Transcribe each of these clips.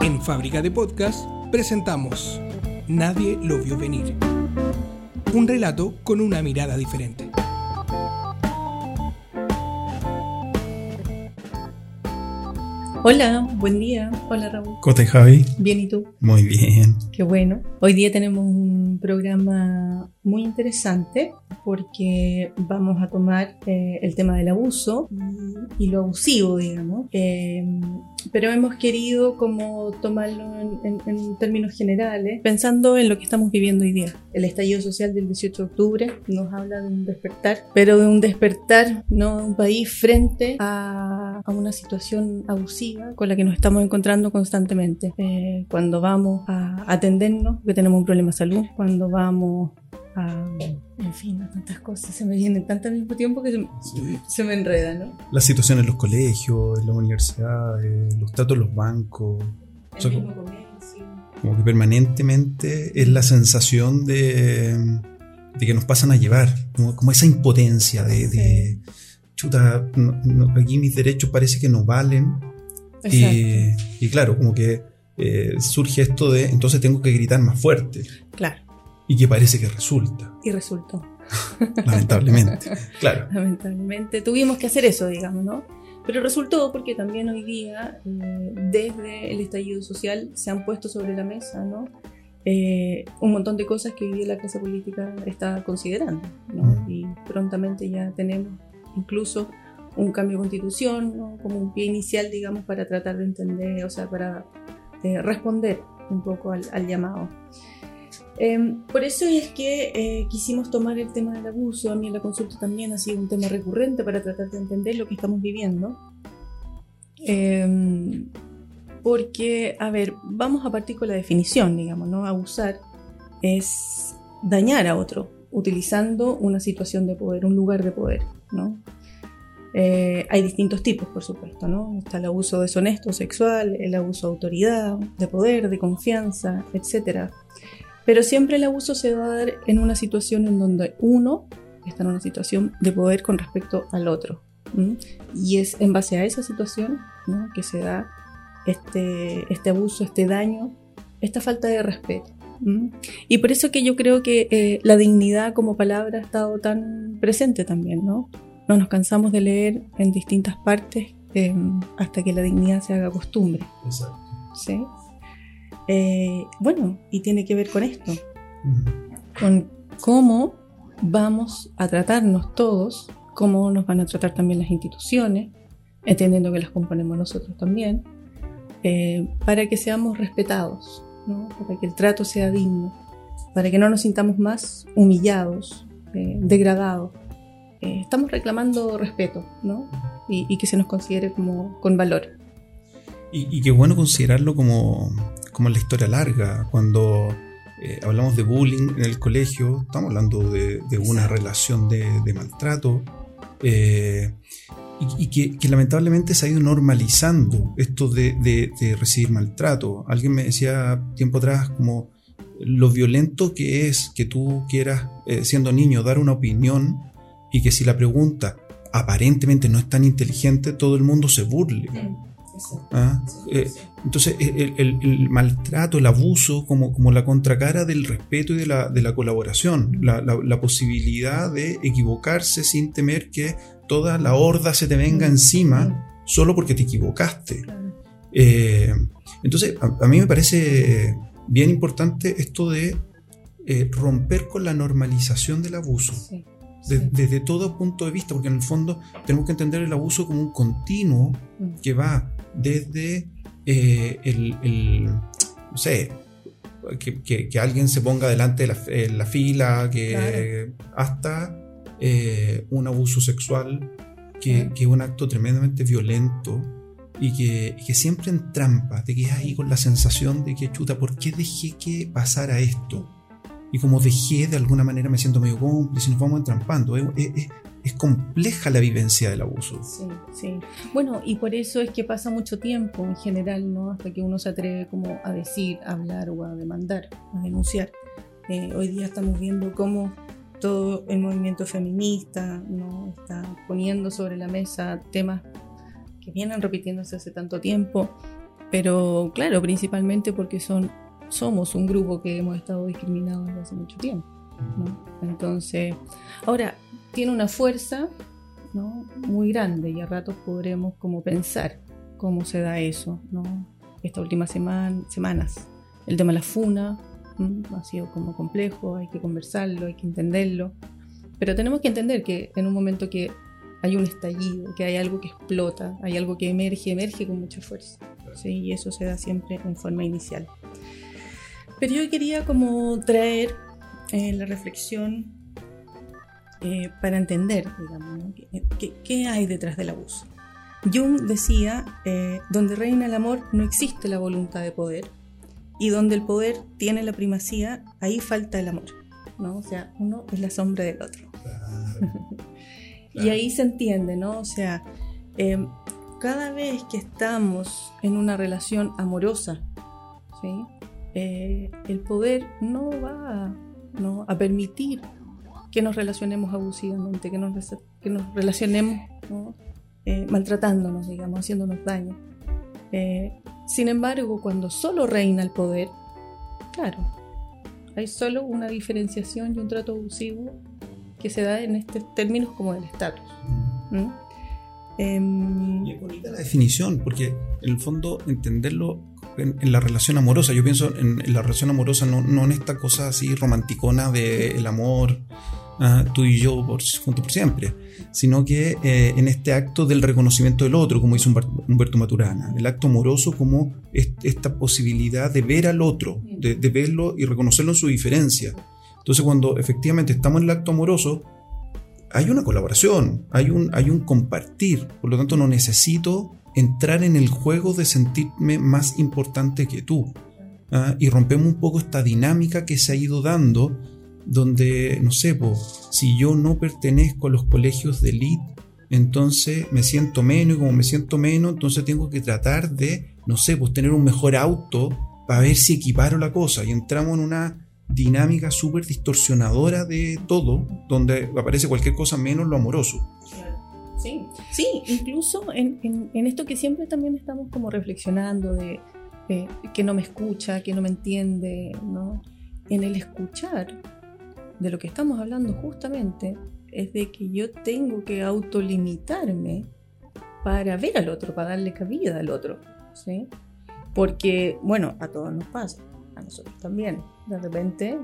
En Fábrica de Podcast presentamos Nadie lo vio venir. Un relato con una mirada diferente. Hola, buen día. Hola Raúl. ¿Cómo estás, Javi? Bien, ¿y tú? Muy bien. Qué bueno. Hoy día tenemos un programa muy interesante porque vamos a tomar eh, el tema del abuso y, y lo abusivo, digamos. Eh, pero hemos querido como tomarlo en, en- en términos generales, pensando en lo que estamos viviendo hoy día. El estallido social del 18 de octubre nos habla de un despertar, pero de un despertar, no de un país frente a, a una situación abusiva con la que nos estamos encontrando constantemente. Eh, cuando vamos a atendernos, que tenemos un problema de salud, cuando vamos a... En fin, a tantas cosas, se me vienen tantas al mismo tiempo que se, se me enreda, ¿no? La situación en los colegios, en las universidades, los tratos en los bancos. O sea. Como que permanentemente es la sensación de, de que nos pasan a llevar. Como, como esa impotencia de, de, chuta, no- no, aquí mis derechos parece que no valen. Y claro, como que eh, surge esto de entonces tengo que gritar más fuerte. Claro, Y que parece que resulta, y resultó. lamentablemente. Claro. Lamentablemente tuvimos que hacer eso, digamos, ¿no? Pero resultó porque también hoy día, eh, desde el estallido social, se han puesto sobre la mesa, ¿no? Eh, un montón de cosas que hoy día la clase política está considerando, ¿no? Mm. Y prontamente ya tenemos incluso un cambio de constitución, ¿no? Como un pie inicial, digamos, para tratar de entender, o sea, para eh, responder un poco al, al llamado. Eh, por eso es que eh, quisimos tomar el tema del abuso. A mí en la consulta también ha sido un tema recurrente para tratar de entender lo que estamos viviendo. Eh, porque, a ver, vamos a partir con la definición, digamos, ¿no? Abusar es dañar a otro utilizando una situación de poder, un lugar de poder, ¿no? Eh, hay distintos tipos, por supuesto, ¿no? Está el abuso deshonesto sexual, el abuso de autoridad, de poder, de confianza, etcétera. Pero siempre el abuso se va a dar en una situación en donde uno está en una situación de poder con respecto al otro. ¿m? Y es en base a esa situación ¿no? que se da este, este abuso, este daño, esta falta de respeto. ¿m? Y por eso que yo creo que eh, la dignidad como palabra ha estado tan presente también, ¿no? No nos cansamos de leer en distintas partes eh, hasta que la dignidad se haga costumbre. Exacto. ¿sí? Eh, bueno, y tiene que ver con esto, con cómo vamos a tratarnos todos, cómo nos van a tratar también las instituciones, entendiendo que las componemos nosotros también, eh, para que seamos respetados, ¿no? para que el trato sea digno, para que no nos sintamos más humillados, eh, degradados. Eh, estamos reclamando respeto, ¿no? Y, y que se nos considere como con valor. Y, y qué bueno considerarlo como, como la historia larga. Cuando eh, hablamos de bullying en el colegio, estamos hablando de, de una relación de, de maltrato. eh, y, y que, que lamentablemente se ha ido normalizando esto de, de- de recibir maltrato. Alguien me decía tiempo atrás como lo violento que es que tú quieras, eh, siendo niño, dar una opinión y que si la pregunta aparentemente no es tan inteligente, todo el mundo se burle. ¿Ah? Eh, entonces, el, el- el maltrato, el abuso, como, como la contracara del respeto y de la, de la colaboración, la, la- la posibilidad de equivocarse sin temer que toda la horda se te venga encima solo porque te equivocaste. Eh, entonces, a, a mí me parece bien importante esto de eh, romper con la normalización del abuso Sí, de- sí. desde todo punto de vista, porque en el fondo tenemos que entender el abuso como un continuo Mm. que va desde eh, el, el- no sé, que, que- que alguien se ponga delante de la, fila, que hasta eh, un abuso sexual, que, que es un acto tremendamente violento y que, y que siempre en trampa, te quedas ahí con la sensación de que, chuta, ¿por qué dejé que pasara esto? Y como dejé, de alguna manera me siento medio cómplice y nos vamos entrampando. Es, es- es- compleja la vivencia del abuso. Sí, sí. Bueno, y por eso es que pasa mucho tiempo en general, ¿no? Hasta que uno se atreve como a decir, a hablar o a demandar, a denunciar. Eh, hoy día estamos viendo cómo todo el movimiento feminista no está poniendo sobre la mesa temas que vienen repitiéndose hace tanto tiempo Pero claro, principalmente porque son, somos un grupo que hemos estado discriminados desde hace mucho tiempo. ¿No? Entonces, ahora, tiene una fuerza ¿no? muy grande y a ratos podremos como pensar cómo se da eso, ¿no? Estas últimas semanas. El tema de la funa ha sido como complejo, hay que conversarlo, hay que entenderlo. Pero tenemos que entender que en un momento que hay un estallido, que hay algo que explota, hay algo que emerge, emerge con mucha fuerza. ¿sí? Y eso se da siempre en forma inicial. Pero yo quería como traer eh, la reflexión eh, para entender, digamos, ¿qué, hay detrás del abuso. Jung decía, eh, donde reina el amor no existe la voluntad de poder, y donde el poder tiene la primacía, ahí falta el amor. ¿no? O sea, uno es la sombra del otro. y ahí se entiende, ¿no? O sea, em, cada vez que estamos en una relación amorosa, ¿sí? Eh, el poder no va a permitir que nos relacionemos abusivamente, que nos, que nos relacionemos eh, maltratándonos, digamos, haciéndonos daño. Eh, sin embargo, cuando solo reina el poder, claro, hay solo una diferenciación y un trato abusivo que se da en estos términos como el estatus. Mm. Y es bonita la definición, porque en el fondo entenderlo en, la relación amorosa, yo pienso en, la relación amorosa, no, no, en esta cosa así romanticona del el amor, Ah, tú y yo por, juntos por siempre, sino que eh, en este acto del reconocimiento del otro, como hizo Humberto Maturana, el acto amoroso como esta posibilidad de ver al otro, de, verlo y reconocerlo en su diferencia. Entonces cuando efectivamente estamos en el acto amoroso, hay una colaboración, hay un, hay un compartir, por lo tanto no necesito entrar en el juego de sentirme más importante que tú. Ah, y rompemos un poco esta dinámica que se ha ido dando donde, no sé, si yo no pertenezco a los colegios de elite, entonces me siento menos y como me siento menos, entonces tengo que tratar de, no sé, pues tener un mejor auto para ver si equiparo la cosa y entramos en una dinámica súper distorsionadora de todo, donde aparece cualquier cosa menos lo amoroso. Sí, incluso en, esto que siempre también estamos como reflexionando de que no me escucha, que no me entiende, ¿no? En el escuchar de lo que estamos hablando justamente es de que yo tengo que autolimitarme para ver al otro, para darle cabida al otro, ¿sí? Porque, bueno, a todos nos pasa, a nosotros también. De repente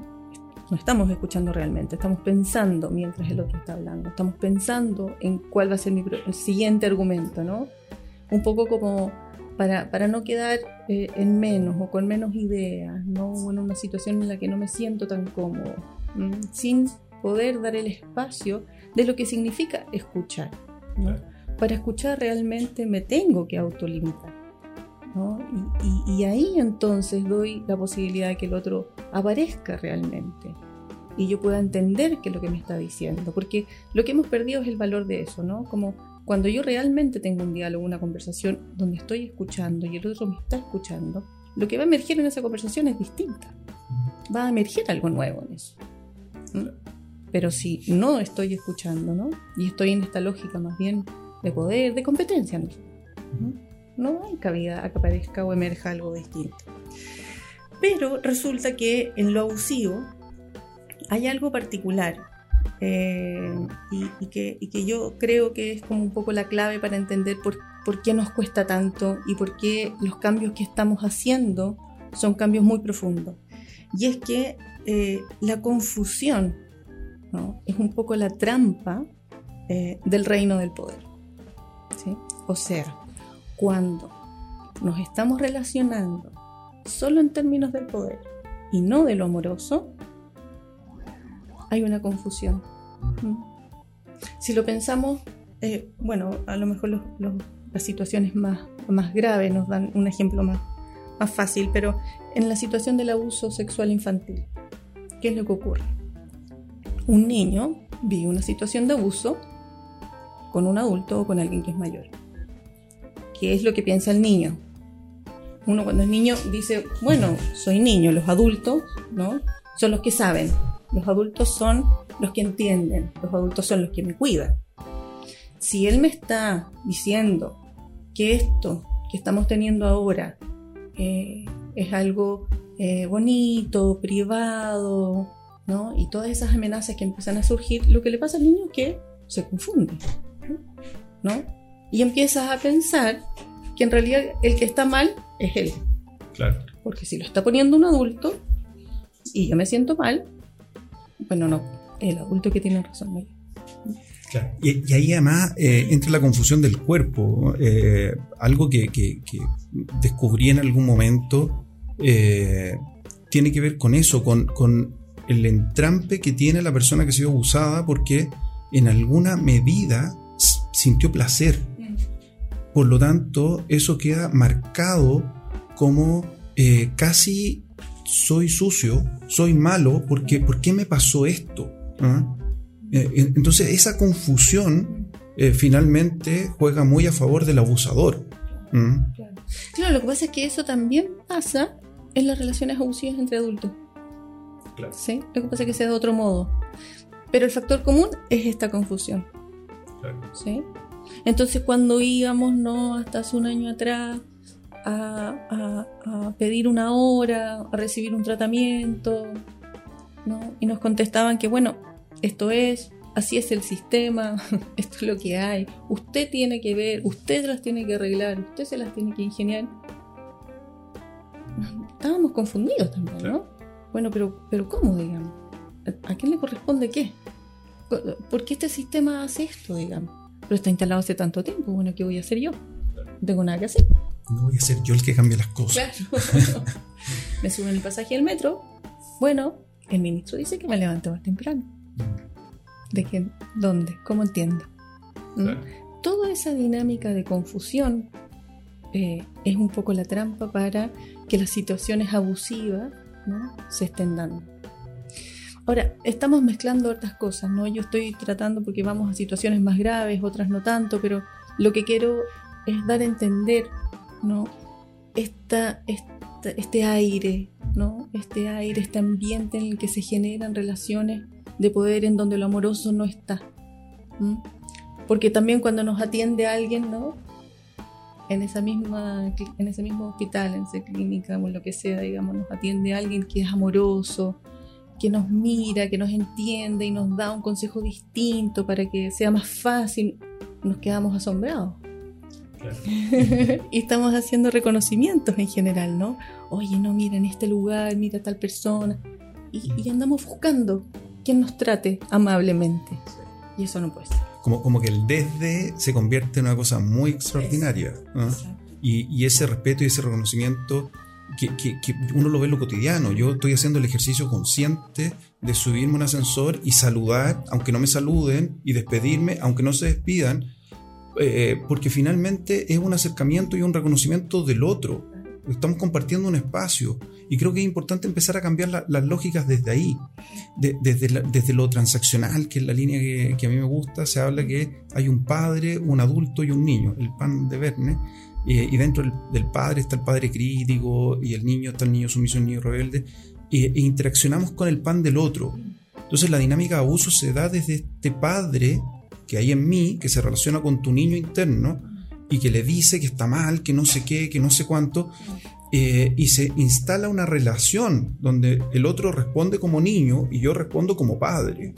no estamos escuchando realmente, estamos pensando mientras el otro está hablando, estamos pensando en cuál va a ser mi el siguiente argumento, ¿no? Un poco como para, para no quedar eh, en menos o con menos ideas, ¿no? en una situación en la que no me siento tan cómodo. Sin poder dar el espacio de lo que significa escuchar. Para escuchar realmente me tengo que autolimitar. Y, ahí entonces doy la posibilidad de que el otro aparezca realmente y yo pueda entender qué es lo que me está diciendo, porque lo que hemos perdido es el valor de eso, ¿no? Como cuando yo realmente tengo un diálogo, una conversación donde estoy escuchando y el otro me está escuchando, lo que va a emerger en esa conversación es distinta. Va a emerger algo nuevo en eso. Pero si no estoy escuchando, ¿no? Y estoy en esta lógica más bien de poder, de competencia, ¿no? No hay cabida a que aparezca o emerja algo distinto. Pero resulta que en lo abusivo hay algo particular eh, y, que, yo creo que es como un poco la clave para entender por, por, qué nos cuesta tanto y por qué los cambios que estamos haciendo son cambios muy profundos. Y es que eh, la confusión es un poco la trampa eh, del reino del poder. O sea, cuando nos estamos relacionando solo en términos del poder y no de lo amoroso, hay una confusión. Si lo pensamos, eh, bueno, a lo mejor las situaciones más, más graves nos dan un ejemplo más, más fácil, pero en la situación del abuso sexual infantil, ¿qué es lo que ocurre? Un niño vive una situación de abuso con un adulto o con alguien que es mayor. ¿Qué es lo que piensa el niño? Uno cuando es niño dice, bueno, soy niño, los adultos, ¿no? Son los que saben, los adultos son los que entienden, los adultos son los que me cuidan. Si él me está diciendo que esto que estamos teniendo ahora eh, es algo eh, bonito, privado, ¿no? Y todas esas amenazas que empiezan a surgir, lo que le pasa al niño es que se confunde, ¿no? Y empiezas a pensar que en realidad el que está mal es él. Claro. Porque si lo está poniendo un adulto y yo me siento mal, bueno, no, el adulto que tiene razón. ¿no? Claro. Y, y, ahí además eh, entra la confusión del cuerpo, eh, algo que, que, que, descubrí en algún momento eh, tiene que ver con eso, con, con, el entrampe que tiene la persona que ha sido abusada porque en alguna medida sintió placer. Por lo tanto, eso queda marcado como eh, casi soy sucio, soy malo, porque ¿por qué me pasó esto? ¿Ah? Eh, entonces esa confusión eh, finalmente juega muy a favor del abusador. ¿Mm? Claro. claro. lo que pasa es que eso también pasa en las relaciones abusivas entre adultos. Claro. ¿Sí? Lo que pasa es que sea de otro modo. Pero el factor común es esta confusión. Claro. ¿Sí? Entonces cuando íbamos, ¿no? Hasta hace un año atrás, a, a, a, pedir una hora, a recibir un tratamiento, ¿no? Y nos contestaban que, bueno, esto es, así es el sistema, esto es lo que hay, usted tiene que ver, usted las tiene que arreglar, usted se las tiene que ingeniar. Estábamos confundidos también, ¿no? Bueno, pero, pero ¿cómo, digamos? ¿A quién le corresponde qué? ¿Por qué este sistema hace esto, digamos? Pero está instalado hace tanto tiempo, bueno, ¿qué voy a hacer yo? No tengo nada que hacer. No voy a ser yo el que cambie las cosas. Claro. me suben el pasaje al metro. Bueno, el ministro dice que me levante más temprano. ¿De qué? ¿Dónde? ¿Cómo entiendo? ¿Mm? Claro. Toda esa dinámica de confusión eh, es un poco la trampa para que las situaciones abusivas ¿no? se estén dando. Ahora, estamos mezclando otras cosas, ¿no? Yo estoy tratando porque vamos a situaciones más graves, otras no tanto, pero lo que quiero es dar a entender, ¿no? Esta, este aire, ¿no? Este aire, este ambiente en el que se generan relaciones de poder en donde lo amoroso no está. Porque también cuando nos atiende alguien, ¿no? En, esa misma, en ese mismo hospital, en esa clínica o lo que sea, digamos, nos atiende alguien que es amoroso, que nos mira, que nos entiende y nos da un consejo distinto para que sea más fácil, nos quedamos asombrados. Claro. y estamos haciendo reconocimientos en general, ¿no? Oye, no, mira en este lugar, mira tal persona. Y, y andamos buscando quien nos trate amablemente. Y eso no puede ser. Como, como que el desde se convierte en una cosa muy extraordinaria. ¿no? Y, y, ese respeto y ese reconocimiento que, uno lo ve lo cotidiano. Yo estoy haciendo el ejercicio consciente de subirme un ascensor y saludar, aunque no me saluden, y despedirme, aunque no se despidan, eh, porque finalmente es un acercamiento y un reconocimiento del otro. Estamos compartiendo un espacio y creo que es importante empezar a cambiar la, las lógicas desde ahí, de, desde, desde, lo transaccional, que es la línea que, a mí me gusta, se habla que hay un padre, un adulto y un niño, el pan de Verne, y dentro del, padre está el padre crítico y el niño está el niño sumiso, el niño rebelde, e interaccionamos con el pan del otro. Entonces la dinámica de abuso se da desde este padre que hay en mí, que se relaciona con tu niño interno y que le dice que está mal, que no sé qué, que no sé cuánto, eh, y se instala una relación donde el otro responde como niño y yo respondo como padre.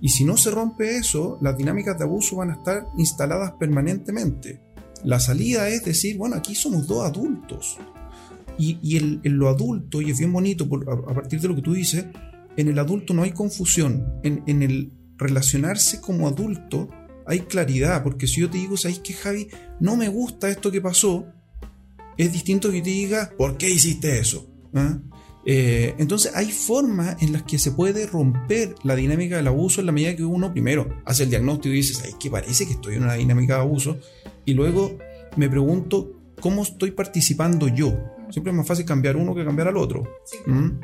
Y si no se rompe eso, las dinámicas de abuso van a estar instaladas permanentemente. La salida es decir, bueno, aquí somos dos adultos. Y, y el, en lo adulto, y es bien bonito a, partir de lo que tú dices, en el adulto no hay confusión. En, en el relacionarse como adulto hay claridad, porque si yo te digo, ¿sabes qué, Javi? No me gusta esto que pasó, es distinto que te diga, ¿por qué hiciste eso? ¿Ah? Eh, entonces hay formas en las que se puede romper la dinámica del abuso en la medida que uno primero hace el diagnóstico y dice, ¿sabes qué? Parece que estoy en una dinámica de abuso, y luego me pregunto, ¿cómo estoy participando yo? Siempre es más fácil cambiar uno que cambiar al otro. Sí. ¿Mm?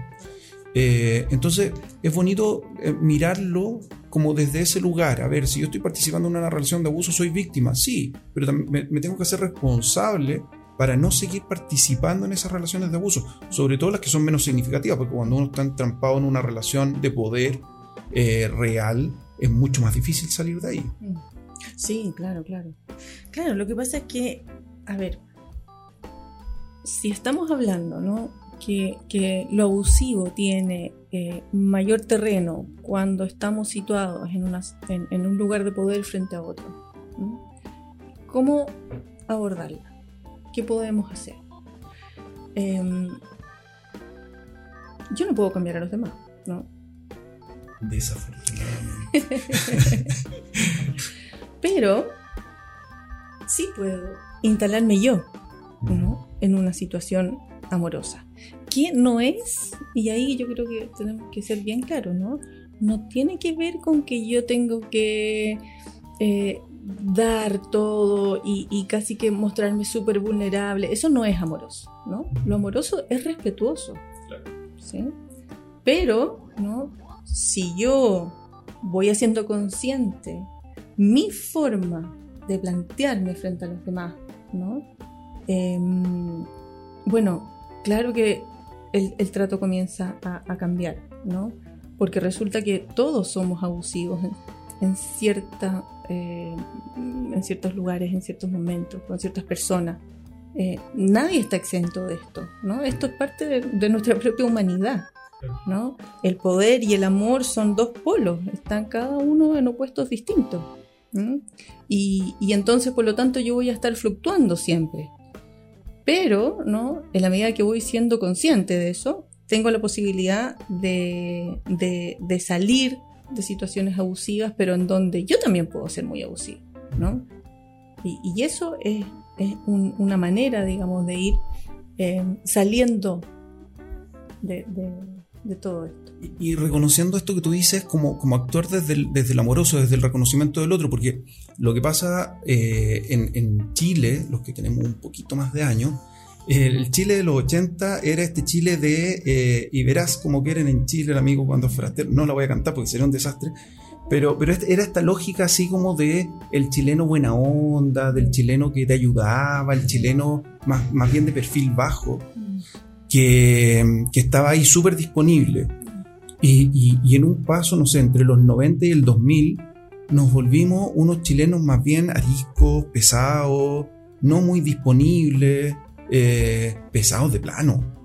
Eh, entonces es bonito eh, mirarlo como desde ese lugar. A ver, si yo estoy participando en una relación de abuso, soy víctima, sí, pero me, me tengo que hacer responsable para no seguir participando en esas relaciones de abuso, sobre todo las que son menos significativas, porque cuando uno está entrampado en una relación de poder eh, real, es mucho más difícil salir de ahí. Sí, claro, claro. Claro, lo que pasa es que, a ver, si estamos hablando, ¿no? Que, que lo abusivo tiene eh, mayor terreno cuando estamos situados en, una, en, en, un lugar de poder frente a otro. ¿no? ¿Cómo abordarla? ¿Qué podemos hacer? Eh, yo no puedo cambiar a los demás, ¿no? Desafortunadamente. Pero sí puedo instalarme yo, ¿no? En una situación amorosa. Que no es, y ahí yo creo que tenemos que ser bien claros, ¿no? No tiene que ver con que yo tengo que eh, dar todo y, y, casi que mostrarme súper vulnerable. Eso no es amoroso, ¿no? Lo amoroso es respetuoso. Claro. ¿sí? Pero, ¿no? Si yo voy haciendo consciente mi forma de plantearme frente a los demás, ¿no? Eh, bueno, claro que el, el trato comienza a, cambiar, ¿no? Porque resulta que todos somos abusivos en, en, cierta, eh, en ciertos lugares, en ciertos momentos, con ciertas personas. Eh, nadie está exento de esto, ¿no? Esto es parte de, de nuestra propia humanidad, ¿no? El poder y el amor son dos polos, están cada uno en opuestos distintos. Y, y, entonces, por lo tanto, yo voy a estar fluctuando siempre. Pero, ¿no? En la medida que voy siendo consciente de eso, tengo la posibilidad de, de, salir de situaciones abusivas, pero en donde yo también puedo ser muy abusivo, ¿no? Y, eso es, es un, una manera, digamos, de ir eh, saliendo de, de todo esto. Y, y, reconociendo esto que tú dices como, como actuar desde el, desde el amoroso, desde el reconocimiento del otro, porque lo que pasa eh, en, en, Chile, los que tenemos un poquito más de años, eh, el Chile de los 80 era este Chile de, eh, y verás como quieren en Chile el amigo cuando forastero, no la voy a cantar porque sería un desastre, pero, pero este, era esta lógica así como de el chileno buena onda, del chileno que te ayudaba, el chileno más, más bien de perfil bajo. Que, estaba ahí súper disponible. Y, y, en un paso, no sé, entre los 90 y el 2000, nos volvimos unos chilenos más bien ariscos, pesados, no muy disponibles, eh, pesados de plano.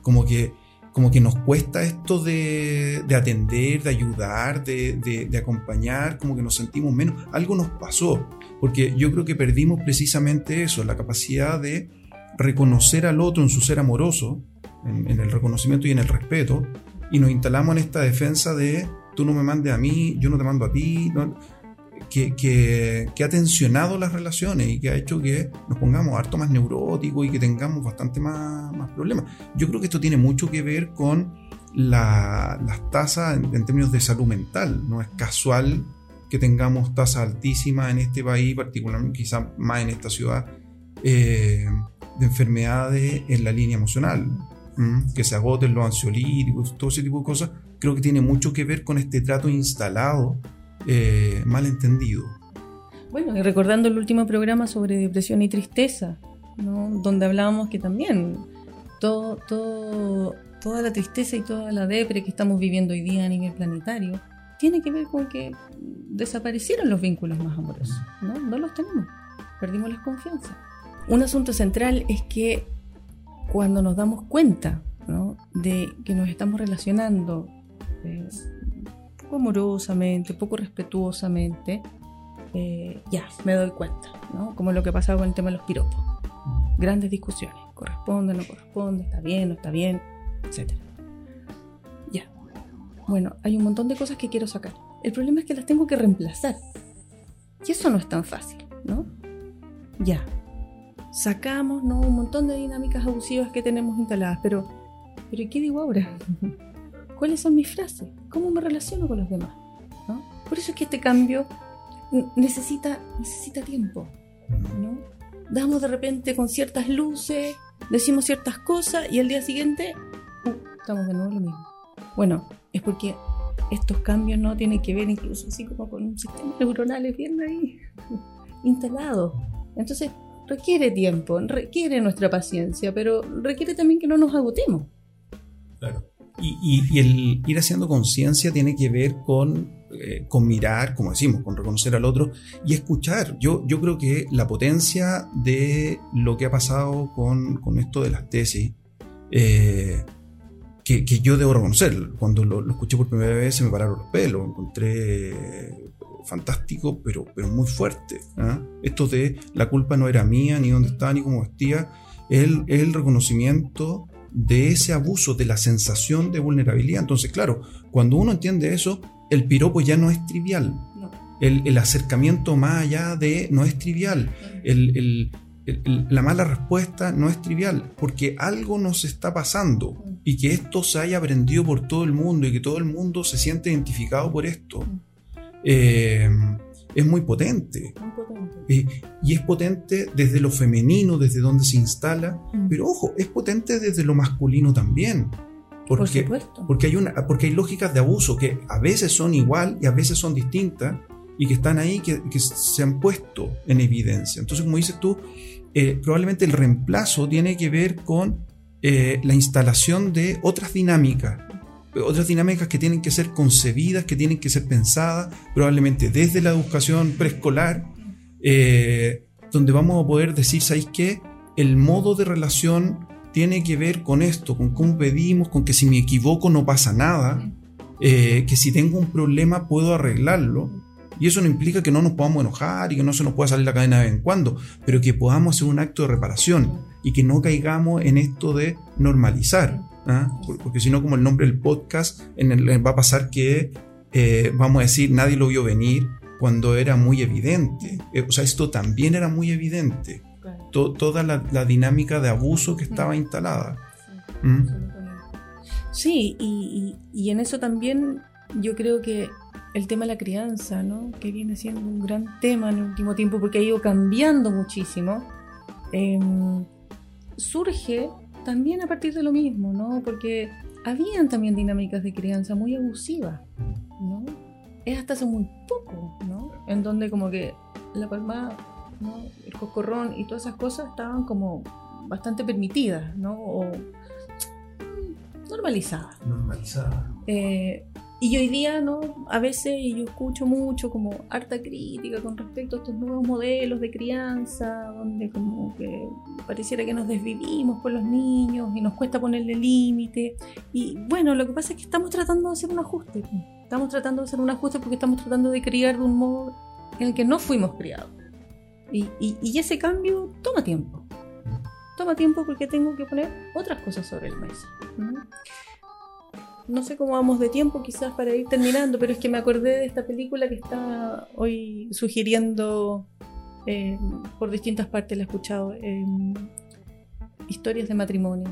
Como que, como que nos cuesta esto de, de atender, de ayudar, de, de, acompañar, como que nos sentimos menos. Algo nos pasó, porque yo creo que perdimos precisamente eso, la capacidad de reconocer al otro en su ser amoroso, en, el reconocimiento y en el respeto, y nos instalamos en esta defensa de tú no me mandes a mí, yo no te mando a ti, que, que, ha tensionado las relaciones y que ha hecho que nos pongamos harto más neuróticos y que tengamos bastante más, más problemas. Yo creo que esto tiene mucho que ver con la, las tasas en, en términos de salud mental. No es casual que tengamos tasas altísimas en este país, particularmente quizás más en esta ciudad, eh, de enfermedades en la línea emocional, que se agoten los ansiolíticos, todo ese tipo de cosas, creo que tiene mucho que ver con este trato instalado, eh, mal entendido. Bueno, y recordando el último programa sobre depresión y tristeza, ¿no? donde hablábamos que también todo, todo, toda la tristeza y toda la depre que estamos viviendo hoy día a nivel planetario tiene que ver con que desaparecieron los vínculos más amorosos, ¿no? No los tenemos, perdimos la confianza. Un asunto central es que cuando nos damos cuenta ¿no? de que nos estamos relacionando eh, poco amorosamente, poco respetuosamente, eh, ya me doy cuenta, ¿no? como lo que pasaba con el tema de los piropos. Grandes discusiones, corresponde, no corresponde, está bien, no está bien, etc. Ya. Bueno, hay un montón de cosas que quiero sacar. El problema es que las tengo que reemplazar. Y eso no es tan fácil, ¿no? Ya, sacamos ¿no? un montón de dinámicas abusivas que tenemos instaladas, pero, pero ¿qué digo ahora? ¿Cuáles son mis frases? ¿Cómo me relaciono con los demás? ¿no? Por eso es que este cambio necesita, necesita tiempo. ¿no? Damos de repente con ciertas luces, decimos ciertas cosas y al día siguiente uh, estamos de nuevo lo mismo. Bueno, es porque estos cambios no tienen que ver incluso así como con un sistema neuronal bien ahí instalado. Entonces, requiere tiempo, requiere nuestra paciencia, pero requiere también que no nos agotemos. Claro. Y, el ir haciendo conciencia tiene que ver con eh, con mirar, como decimos, con reconocer al otro y escuchar. Yo, yo creo que la potencia de lo que ha pasado con, con esto de las tesis, eh, que, que, yo debo reconocer, cuando lo, escuché por primera vez se me pararon los pelos, encontré fantástico, pero, pero muy fuerte. ¿eh? Esto de la culpa no era mía, ni dónde estaba, ni cómo vestía, el, el reconocimiento de ese abuso, de la sensación de vulnerabilidad. Entonces, claro, cuando uno entiende eso, el piropo ya no es trivial. No. El, el, acercamiento más allá de no es trivial. El, la mala respuesta no es trivial, porque algo nos está pasando y que esto se haya aprendido por todo el mundo y que todo el mundo se siente identificado por esto. Eh, es muy potente. Muy potente. Eh, y es potente desde lo femenino, desde donde se instala, mm. pero ojo, es potente desde lo masculino también. Porque, Por supuesto. Porque hay, una, porque hay lógicas de abuso que a veces son igual y a veces son distintas y que están ahí, que, que se han puesto en evidencia. Entonces, como dices tú, eh, probablemente el reemplazo tiene que ver con eh, la instalación de otras dinámicas otras dinámicas que tienen que ser concebidas, que tienen que ser pensadas, probablemente desde la educación preescolar, eh, donde vamos a poder decir, ¿sabéis qué? El modo de relación tiene que ver con esto, con cómo pedimos, con que si me equivoco no pasa nada, eh, que si tengo un problema puedo arreglarlo. Y eso no implica que no nos podamos enojar y que no se nos pueda salir la cadena de vez en cuando, pero que podamos hacer un acto de reparación y que no caigamos en esto de normalizar. ¿Ah? porque si no, como el nombre del podcast, en el, va a pasar que eh, vamos a decir nadie lo vio venir cuando era muy evidente. Eh, o sea, esto también era muy evidente. To, toda la, la, dinámica de abuso que estaba instalada. Sí, ¿Mm? sí y, y, y, en eso también yo creo que el tema de la crianza, ¿no? que viene siendo un gran tema en el último tiempo porque ha ido cambiando muchísimo, eh, surge también a partir de lo mismo, ¿no? Porque habían también dinámicas de crianza muy abusivas, ¿no? Es hasta hace muy poco, ¿no? En donde como que la palma, ¿no? el cocorrón y todas esas cosas estaban como bastante permitidas, ¿no? O normalizadas. Normalizadas. Eh, y hoy día, ¿no? A veces yo escucho mucho como harta crítica con respecto a estos nuevos modelos de crianza, donde como que pareciera que nos desvivimos con los niños y nos cuesta ponerle límite. Y bueno, lo que pasa es que estamos tratando de hacer un ajuste. Estamos tratando de hacer un ajuste porque estamos tratando de criar de un modo en el que no fuimos criados. Y, y, y ese cambio toma tiempo. Toma tiempo porque tengo que poner otras cosas sobre la mesa. ¿no? No sé cómo vamos de tiempo quizás para ir terminando, pero es que me acordé de esta película que está hoy sugiriendo eh, por distintas partes, la he escuchado, eh, historias de matrimonio.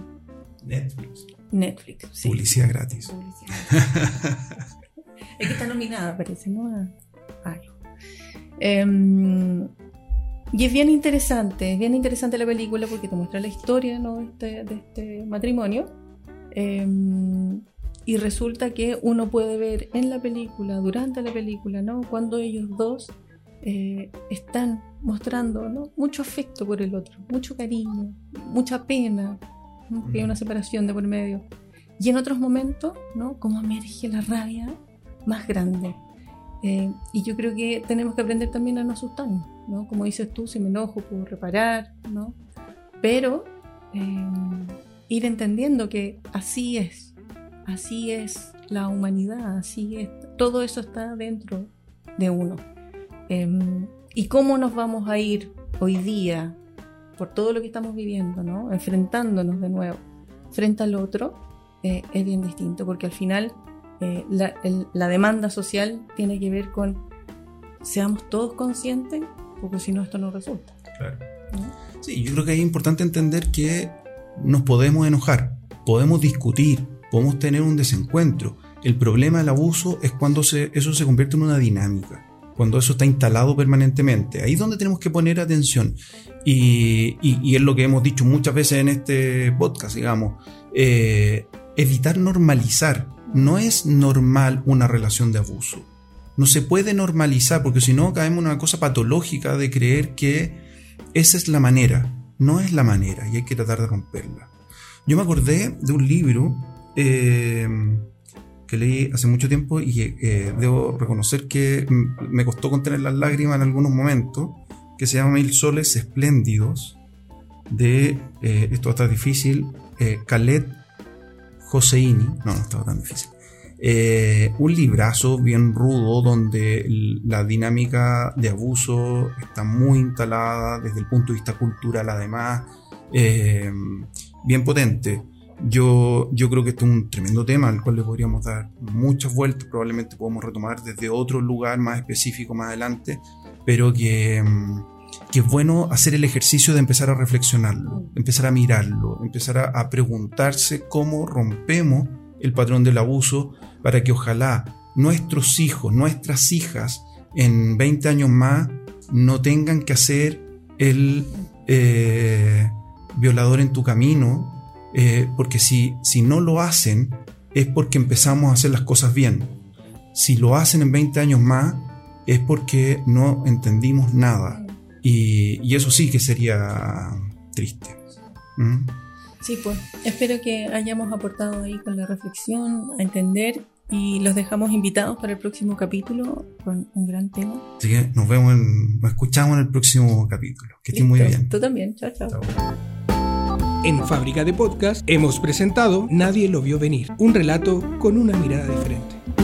Netflix. Netflix, sí. Publicidad gratis. Publicidad. es que está nominada, parece, ¿no? Algo. Eh, y es bien interesante, es bien interesante la película porque te muestra la historia ¿no? de, este, de este matrimonio. Eh, y resulta que uno puede ver en la película, durante la película, ¿no? Cuando ellos dos eh, están mostrando ¿no? mucho afecto por el otro, mucho cariño, mucha pena, ¿no? que hay una separación de por medio. Y en otros momentos, ¿no? Como emerge la rabia más grande. Eh, y yo creo que tenemos que aprender también a no asustarnos, ¿no? Como dices tú, si me enojo puedo reparar, ¿no? Pero eh, ir entendiendo que así es, así es la humanidad, así es, todo eso está dentro de uno. Eh, ¿Y cómo nos vamos a ir hoy día por todo lo que estamos viviendo, ¿no? enfrentándonos de nuevo frente al otro? Eh, es bien distinto, porque al final eh, la, el, la, demanda social tiene que ver con seamos todos conscientes, porque si no esto no resulta. Claro. ¿no? Sí, yo creo que es importante entender que nos podemos enojar, podemos discutir, podemos tener un desencuentro. El problema del abuso es cuando eso se convierte en una dinámica, cuando eso está instalado permanentemente. Ahí es donde tenemos que poner atención. Y es lo que hemos dicho muchas veces en este podcast, digamos. Eh, evitar normalizar. No es normal una relación de abuso. No se puede normalizar porque si no caemos en una cosa patológica de creer que esa es la manera. No es la manera y hay que tratar de romperla. Yo me acordé de un libro eh, que leí hace mucho tiempo y eh, debo reconocer que me costó contener las lágrimas en algunos momentos, que se llama Mil Soles Espléndidos, de, eh, esto está difícil, eh, Khaled Joseini, no, no estaba tan difícil, un librazo bien rudo donde la dinámica de abuso está muy instalada desde el punto de vista cultural además, bien potente. Yo, yo creo que este es un tremendo tema al cual le podríamos dar muchas vueltas, probablemente podemos retomar desde otro lugar más específico más adelante, pero que, mm, que es bueno hacer el ejercicio de empezar a reflexionarlo, empezar a mirarlo, empezar a, preguntarse cómo rompemos el patrón del abuso para que ojalá nuestros hijos, nuestras hijas, en 20 años más, no tengan que hacer el eh, violador en tu camino, eh, porque si, si no lo hacen es porque empezamos a hacer las cosas bien. Si lo hacen en 20 años más es porque no entendimos nada. Y, y eso sí que sería triste. ¿Mm? Sí, pues espero que hayamos aportado ahí con la reflexión, a entender y los dejamos invitados para el próximo capítulo con un gran tema. Así que nos vemos, en, nos escuchamos en el próximo capítulo. Que estén muy bien. Tú también, chao, chao. En Fábrica de Podcast hemos presentado Nadie lo vio venir, un relato con una mirada diferente.